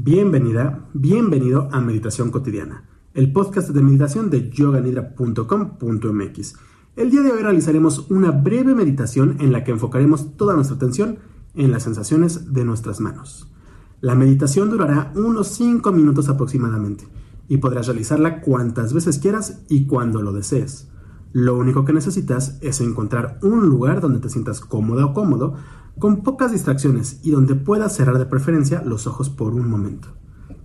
Bienvenida, bienvenido a Meditación Cotidiana, el podcast de meditación de yoganidra.com.mx. El día de hoy realizaremos una breve meditación en la que enfocaremos toda nuestra atención en las sensaciones de nuestras manos. La meditación durará unos 5 minutos aproximadamente y podrás realizarla cuantas veces quieras y cuando lo desees. Lo único que necesitas es encontrar un lugar donde te sientas cómoda o cómodo con pocas distracciones y donde puedas cerrar de preferencia los ojos por un momento.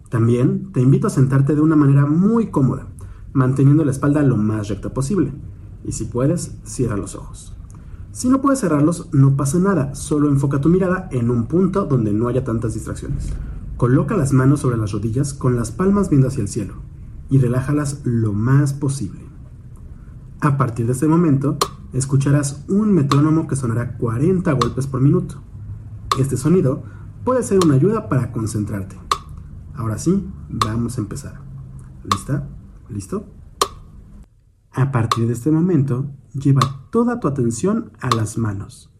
También te invito a sentarte de una manera muy cómoda, manteniendo la espalda lo más recta posible. Y si puedes, cierra los ojos. Si no puedes cerrarlos, no pasa nada, solo enfoca tu mirada en un punto donde no haya tantas distracciones. Coloca las manos sobre las rodillas con las palmas viendo hacia el cielo y relájalas lo más posible. A partir de este momento, escucharás un metrónomo que sonará 40 golpes por minuto. Este sonido puede ser una ayuda para concentrarte. Ahora sí, vamos a empezar. ¿Lista? ¿Listo? A partir de este momento, lleva toda tu atención a las manos.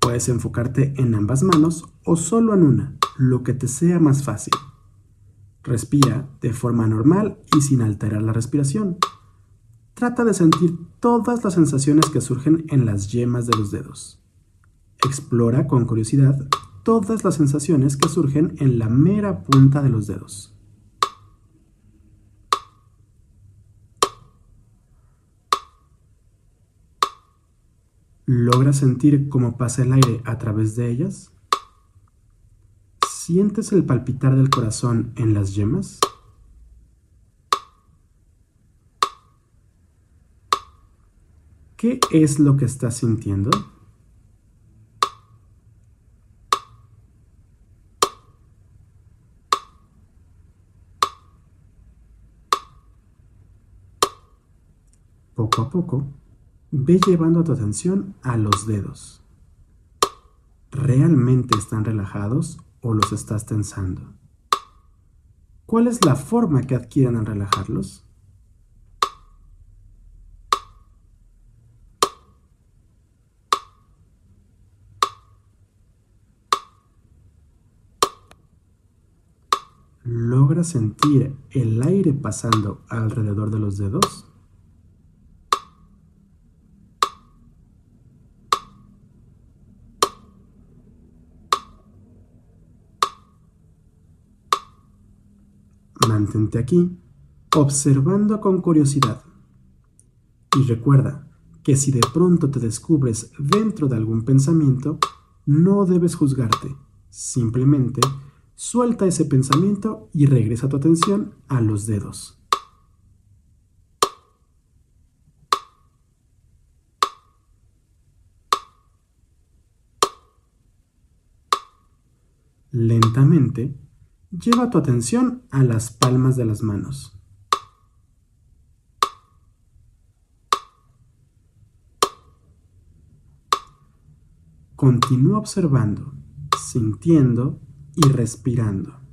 Puedes enfocarte en ambas manos o solo en una, lo que te sea más fácil. Respira de forma normal y sin alterar la respiración. Trata de sentir todas las sensaciones que surgen en las yemas de los dedos. Explora con curiosidad todas las sensaciones que surgen en la mera punta de los dedos. ¿Logras sentir cómo pasa el aire a través de ellas? ¿Sientes el palpitar del corazón en las yemas? ¿Qué es lo que estás sintiendo? Poco a poco, ve llevando tu atención a los dedos. ¿Realmente están relajados o los estás tensando? ¿Cuál es la forma que adquieren al relajarlos? ¿Logras sentir el aire pasando alrededor de los dedos? Mantente aquí, observando con curiosidad. Y recuerda que si de pronto te descubres dentro de algún pensamiento, no debes juzgarte, simplemente Suelta ese pensamiento y regresa tu atención a los dedos. Lentamente, lleva tu atención a las palmas de las manos. Continúa observando, sintiendo y respirando.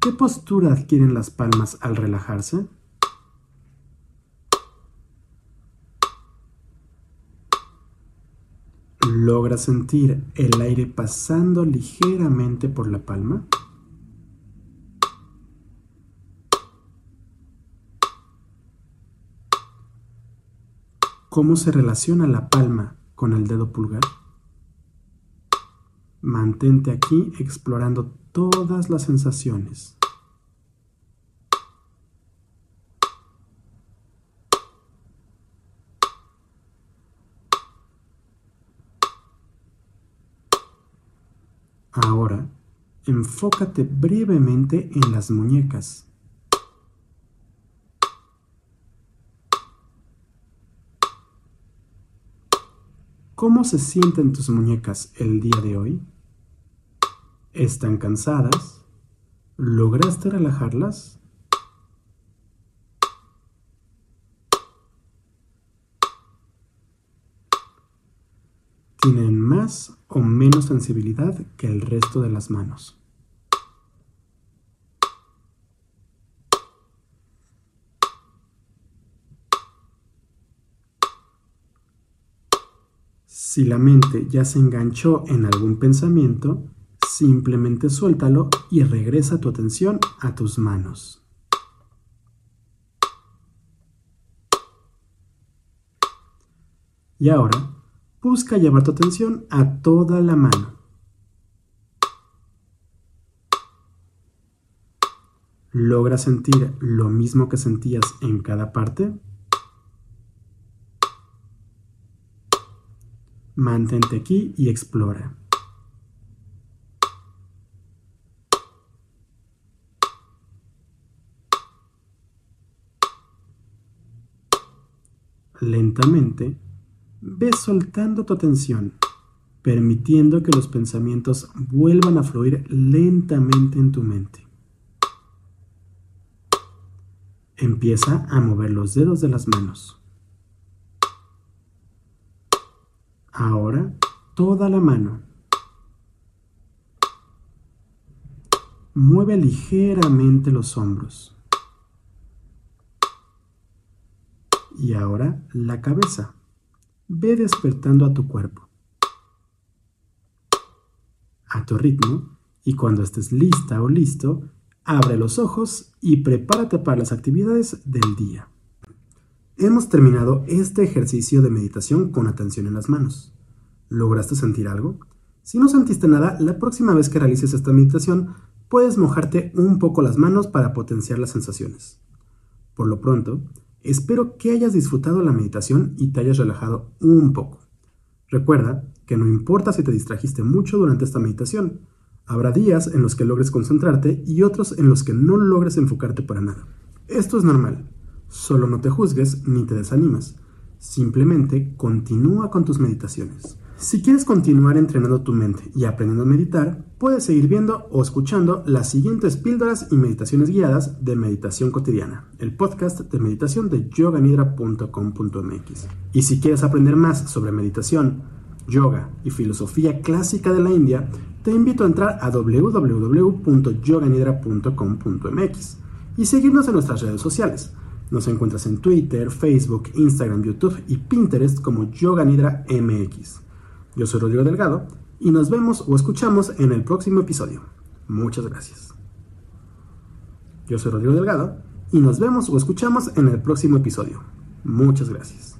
¿Qué postura adquieren las palmas al relajarse? ¿Logra sentir el aire pasando ligeramente por la palma? ¿Cómo se relaciona la palma con el dedo pulgar? Mantente aquí explorando todas las sensaciones. Ahora, enfócate brevemente en las muñecas. ¿Cómo se sienten tus muñecas el día de hoy? ¿Están cansadas? ¿Lograste relajarlas? ¿Tienen más o menos sensibilidad que el resto de las manos? Si la mente ya se enganchó en algún pensamiento, simplemente suéltalo y regresa tu atención a tus manos. Y ahora, busca llevar tu atención a toda la mano. ¿Logras sentir lo mismo que sentías en cada parte? Mantente aquí y explora. Lentamente, ve soltando tu atención, permitiendo que los pensamientos vuelvan a fluir lentamente en tu mente. Empieza a mover los dedos de las manos. Ahora toda la mano. Mueve ligeramente los hombros. Y ahora la cabeza. Ve despertando a tu cuerpo. A tu ritmo y cuando estés lista o listo, abre los ojos y prepárate para las actividades del día. Hemos terminado este ejercicio de meditación con atención en las manos. ¿Lograste sentir algo? Si no sentiste nada, la próxima vez que realices esta meditación, puedes mojarte un poco las manos para potenciar las sensaciones. Por lo pronto, espero que hayas disfrutado la meditación y te hayas relajado un poco. Recuerda que no importa si te distrajiste mucho durante esta meditación, habrá días en los que logres concentrarte y otros en los que no logres enfocarte para nada. Esto es normal, Solo no te juzgues ni te desanimas. Simplemente continúa con tus meditaciones. Si quieres continuar entrenando tu mente y aprendiendo a meditar, puedes seguir viendo o escuchando las siguientes píldoras y meditaciones guiadas de Meditación Cotidiana, el podcast de meditación de yoganidra.com.mx. Y si quieres aprender más sobre meditación, yoga y filosofía clásica de la India, te invito a entrar a www.yoganidra.com.mx y seguirnos en nuestras redes sociales nos encuentras en Twitter, Facebook, Instagram, YouTube y Pinterest como Yoga Nidra MX. Yo soy Rodrigo Delgado y nos vemos o escuchamos en el próximo episodio. Muchas gracias. Yo soy Rodrigo Delgado y nos vemos o escuchamos en el próximo episodio. Muchas gracias.